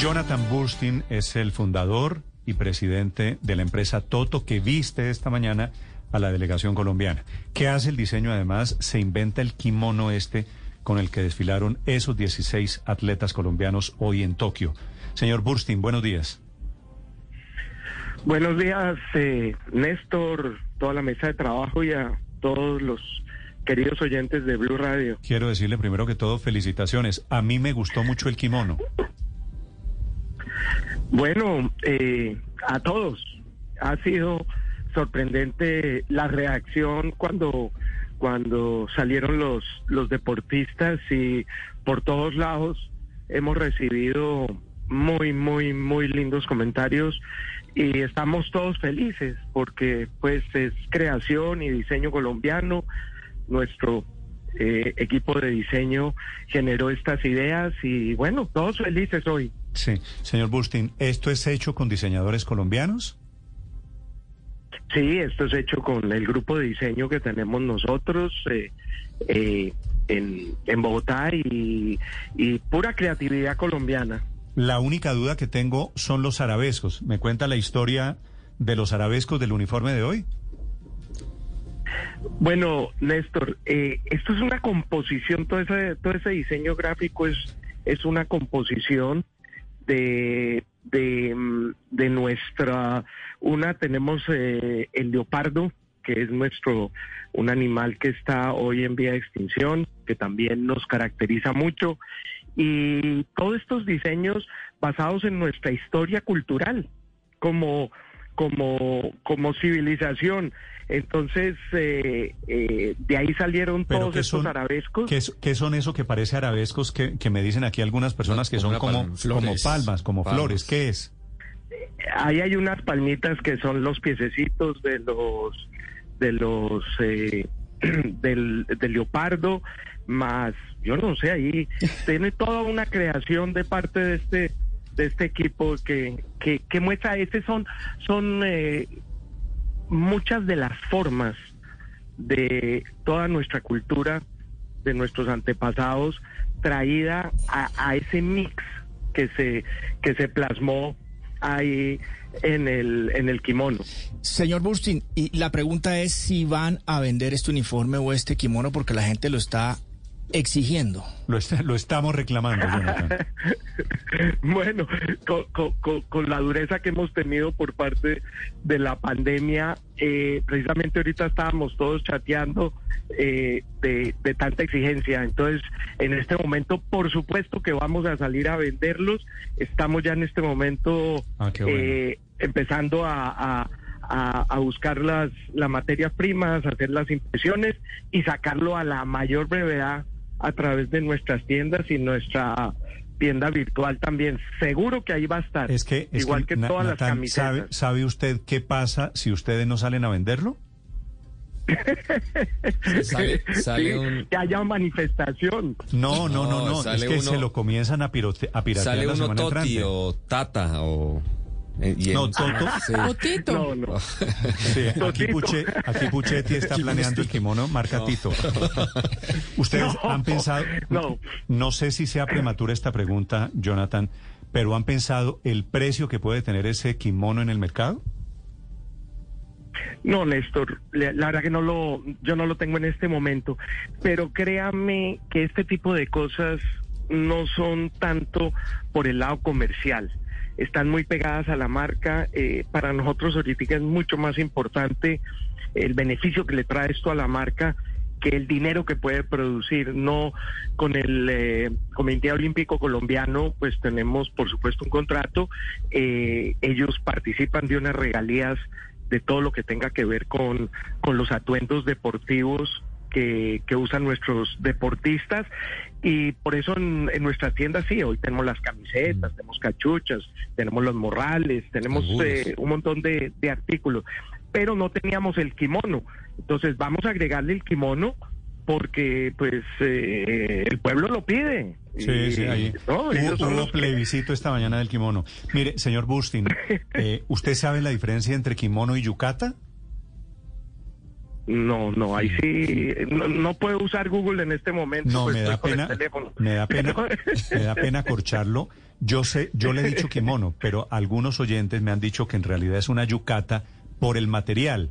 Jonathan Burstein es el fundador y presidente de la empresa Toto que viste esta mañana a la delegación colombiana. ¿Qué hace el diseño? Además, se inventa el kimono este con el que desfilaron esos 16 atletas colombianos hoy en Tokio. Señor Burstein, buenos días. Buenos días, eh, Néstor, toda la mesa de trabajo y a todos los queridos oyentes de Blue Radio. Quiero decirle primero que todo felicitaciones. A mí me gustó mucho el kimono. Bueno, eh, a todos. Ha sido sorprendente la reacción cuando cuando salieron los los deportistas y por todos lados hemos recibido muy muy muy lindos comentarios y estamos todos felices porque pues es creación y diseño colombiano nuestro eh, equipo de diseño generó estas ideas y bueno todos felices hoy Sí, señor Bustin, ¿esto es hecho con diseñadores colombianos? Sí, esto es hecho con el grupo de diseño que tenemos nosotros eh, eh, en, en, Bogotá y, y pura creatividad colombiana. La única duda que tengo son los arabescos. ¿Me cuenta la historia de los arabescos del uniforme de hoy? Bueno, Néstor, eh, esto es una composición, todo ese, todo ese diseño gráfico es, es una composición de, de, mm, de nuestra, una tenemos eh, el leopardo, que es nuestro, un animal que está hoy en vía de extinción, que también nos caracteriza mucho, y todos estos diseños basados en nuestra historia cultural, como, como, como civilización. Entonces, eh, eh, de ahí salieron todos estos arabescos. ¿qué, son eso que parece arabescos que, que me dicen aquí algunas personas que son como, como palmas, como flores? ¿Qué es? Ahí hay unas palmitas que son los piececitos de los de los eh, del, del leopardo, más yo no sé, ahí tiene toda una creación de parte de este de este equipo que, que, muestra, este son, son eh, muchas de las formas de toda nuestra cultura, de nuestros antepasados, traída a, ese mix que se, que se plasmó ahí en el, en el kimono. Señor Burstin, y la pregunta es si van a vender este uniforme o este kimono porque la gente lo está exigiendo. Lo, lo estamos reclamando, bueno, con, la dureza que hemos tenido por parte de la pandemia, eh, precisamente ahorita estábamos todos chateando eh, de, tanta exigencia. Entonces, en este momento, por supuesto que vamos a salir a venderlos. Estamos ya en este momento ah, eh, empezando a, a, buscar las, las materias primas, hacer las impresiones y sacarlo a la mayor brevedad a través de nuestras tiendas y nuestra tienda virtual también. Seguro que ahí va a estar. Es que, igual que, todas las camisetas. ¿sabe, usted qué pasa si ustedes no salen a venderlo? Que haya manifestación. No, no, no, no. es que se lo comienzan a, pirote, a piratear sale la uno semana toti o tata o eh, no, Toto. No, no. aquí, Puchetti está planeando el kimono marca Tito. Ustedes han pensado, no. no sé si sea prematura esta pregunta, Jonathan, pero ¿han pensado el precio que puede tener ese kimono en el mercado? No, Néstor, la verdad que no lo, yo no lo tengo en este momento, pero créame que este tipo de cosas no son tanto por el lado comercial están muy pegadas a la marca. Eh, para nosotros ahorita es mucho más importante el beneficio que le trae esto a la marca que el dinero que puede producir. No con el eh, Comité Olímpico Colombiano, pues tenemos por supuesto un contrato. Eh, ellos participan de unas regalías de todo lo que tenga que ver con, con los atuendos deportivos que, que usan nuestros deportistas y por eso en, nuestras tiendas sí, hoy tenemos las camisetas, mm. tenemos cachuchas, tenemos los morrales, tenemos eh, un montón de, artículos, pero no teníamos el kimono. Entonces vamos a agregarle el kimono porque pues eh, el pueblo lo pide. Sí, sí, ahí. hubo, plebiscito esta mañana del kimono. Mire, señor Bustin, eh, ¿usted sabe la diferencia entre kimono y yucata? No, no, ahí sí, no, no puedo usar Google en este momento. No, pues me da pena, teléfono. me da pena, me da pena corcharlo. Yo sé, yo le he dicho kimono, pero algunos oyentes me han dicho que en realidad es una yucata por el material.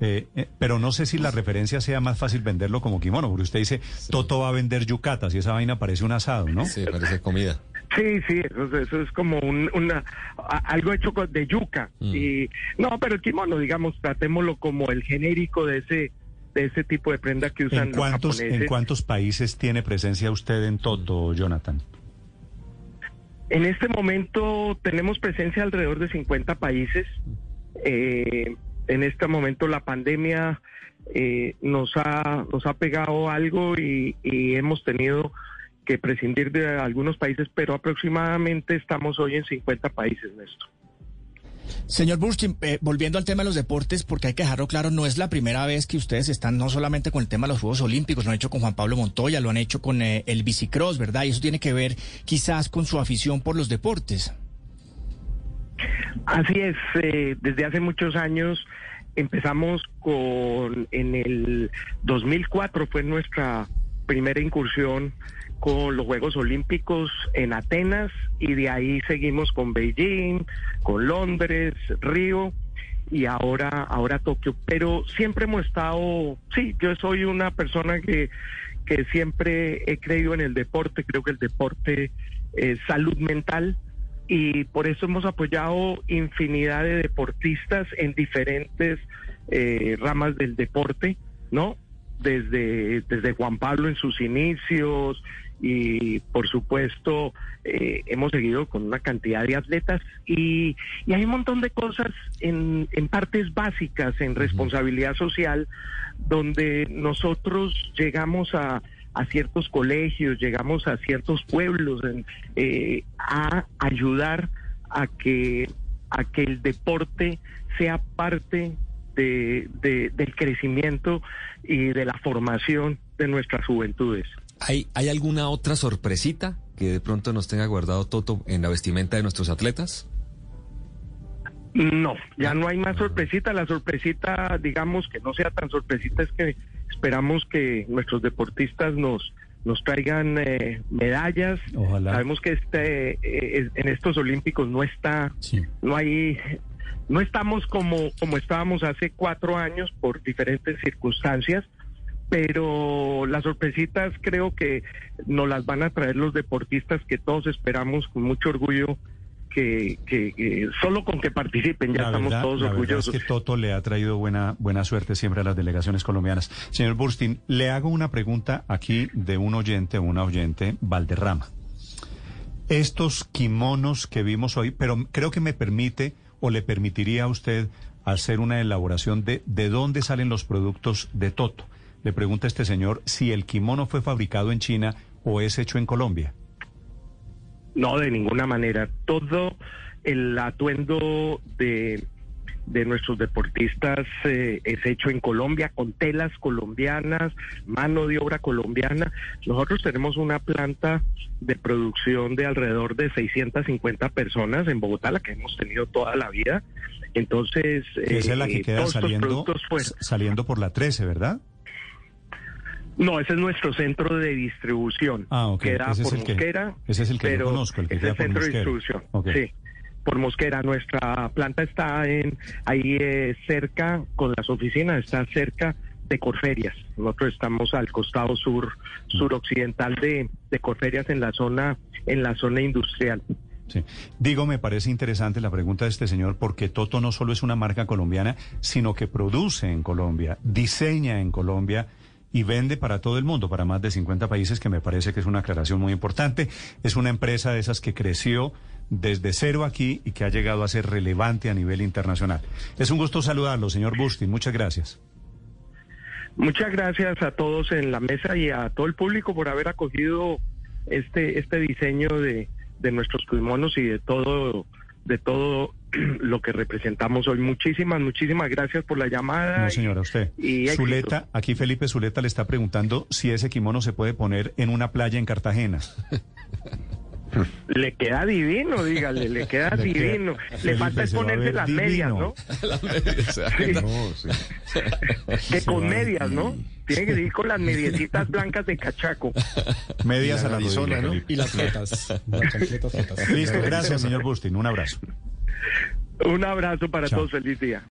Eh, eh, pero no sé si la referencia sea más fácil venderlo como kimono, porque usted dice, Toto va a vender yucatas y esa vaina parece un asado, ¿no? Sí, parece comida. Sí, sí, eso, eso es como un- una a- algo hecho de yuca. Mm. Y no, pero el kimono, digamos, tratémoslo como el genérico de ese de ese tipo de prenda que usan ¿En los cuántos, japoneses. ¿En cuántos países tiene presencia usted en Toto, Jonathan? En este momento tenemos presencia alrededor de 50 países. Eh, en este momento la pandemia eh, nos ha nos ha pegado algo y, y hemos tenido que prescindir de algunos países, pero aproximadamente estamos hoy en 50 países, Néstor. Señor Burstein, eh, volviendo al tema de los deportes, porque hay que dejarlo claro, no es la primera vez que ustedes están no solamente con el tema de los Juegos Olímpicos, lo han hecho con Juan Pablo Montoya, lo han hecho con eh, el bicicross, ¿verdad? Y eso tiene que ver quizás con su afición por los deportes. Así es, eh, desde hace muchos años empezamos con, en el 2004 fue nuestra primera incursión con los Juegos Olímpicos en Atenas y de ahí seguimos con Beijing, con Londres, Río y ahora ahora Tokio, pero siempre hemos estado, sí, yo soy una persona que que siempre he creído en el deporte, creo que el deporte es salud mental y por eso hemos apoyado infinidad de deportistas en diferentes eh, ramas del deporte, ¿no? Desde, desde Juan Pablo en sus inicios y por supuesto eh, hemos seguido con una cantidad de atletas y, y hay un montón de cosas en, en partes básicas, en responsabilidad social, donde nosotros llegamos a, a ciertos colegios, llegamos a ciertos pueblos en, eh, a ayudar a que, a que el deporte sea parte de, de- del crecimiento y de la formación de nuestras juventudes. ¿Hay, ¿Hay alguna otra sorpresita que de pronto nos tenga guardado Toto en la vestimenta de nuestros atletas? No, ya no hay más sorpresita. La sorpresita, digamos que no sea tan sorpresita, es que esperamos que nuestros deportistas nos nos traigan eh, medallas. Ojalá. Sabemos que este eh, en estos Olímpicos no está, Sí. no hay, no estamos como como estábamos hace cuatro años por diferentes circunstancias. Pero las sorpresitas creo que nos las van a traer los deportistas que todos esperamos con mucho orgullo que, que- que solo con que participen ya La estamos verdad- todos la verdad orgullosos. es que Toto le ha traído buena, buena suerte siempre a las delegaciones colombianas. Señor Burstin, le hago una pregunta aquí de un oyente o una oyente, Valderrama. Estos kimonos que vimos hoy, pero creo que me permite o le permitiría a usted hacer una elaboración de de dónde salen los productos de Toto. Le pregunta este señor si el kimono fue fabricado en China o es hecho en Colombia. No, de ninguna manera. Todo el atuendo de, de nuestros deportistas eh, es hecho en Colombia, con telas colombianas, mano de obra colombiana. Nosotros tenemos una planta de producción de alrededor de 650 personas en Bogotá, la que hemos tenido toda la vida. Entonces, esa es la eh, que queda todos estos saliendo, fueron- saliendo por la 13, ¿verdad? No, ese es nuestro centro de distribución. Ah, ok. Queda Ese es por el que- Mosquera. ese es el que yo conozco, el que es queda el por centro Mosquera. de distribución. Ok. Sí, por Mosquera. Nuestra planta está en ahí eh, cerca, con las oficinas, está cerca de Corferias. Nosotros estamos al costado sur, suroccidental de, de Corferias en la zona, en la zona industrial. Sí. Digo, me parece interesante la pregunta de este señor porque Toto no solo es una marca colombiana, sino que produce en Colombia, diseña en Colombia y vende para todo el mundo, para más de 50 países, que me parece que es una aclaración muy importante. Es una empresa de esas que creció desde cero aquí y que ha llegado a ser relevante a nivel internacional. Es un gusto saludarlo, señor Bustin. Muchas gracias. Muchas gracias a todos en la mesa y a todo el público por haber acogido este este diseño de, de nuestros kimonos y de todo de todo lo que representamos hoy. Muchísimas, muchísimas gracias por la llamada. No, señora, usted. y. Zuleta, aquí Felipe Zuleta le está preguntando si ese kimono se puede poner en una playa en Cartagena. Le queda divino, dígale, le queda Le queda- divino. Le falta es ponerse las divino. medias, ¿no? Las medias, Sí. No, sí. Que Se con medias, ¿no? Tiene que ir con las mediecitas blancas de cachaco. Medias a la rodilla, ¿no? Y las fetas, las chancletas fetas. Listo, gracias, señor Bustin. Un abrazo. Un abrazo para Chao. todos, feliz día.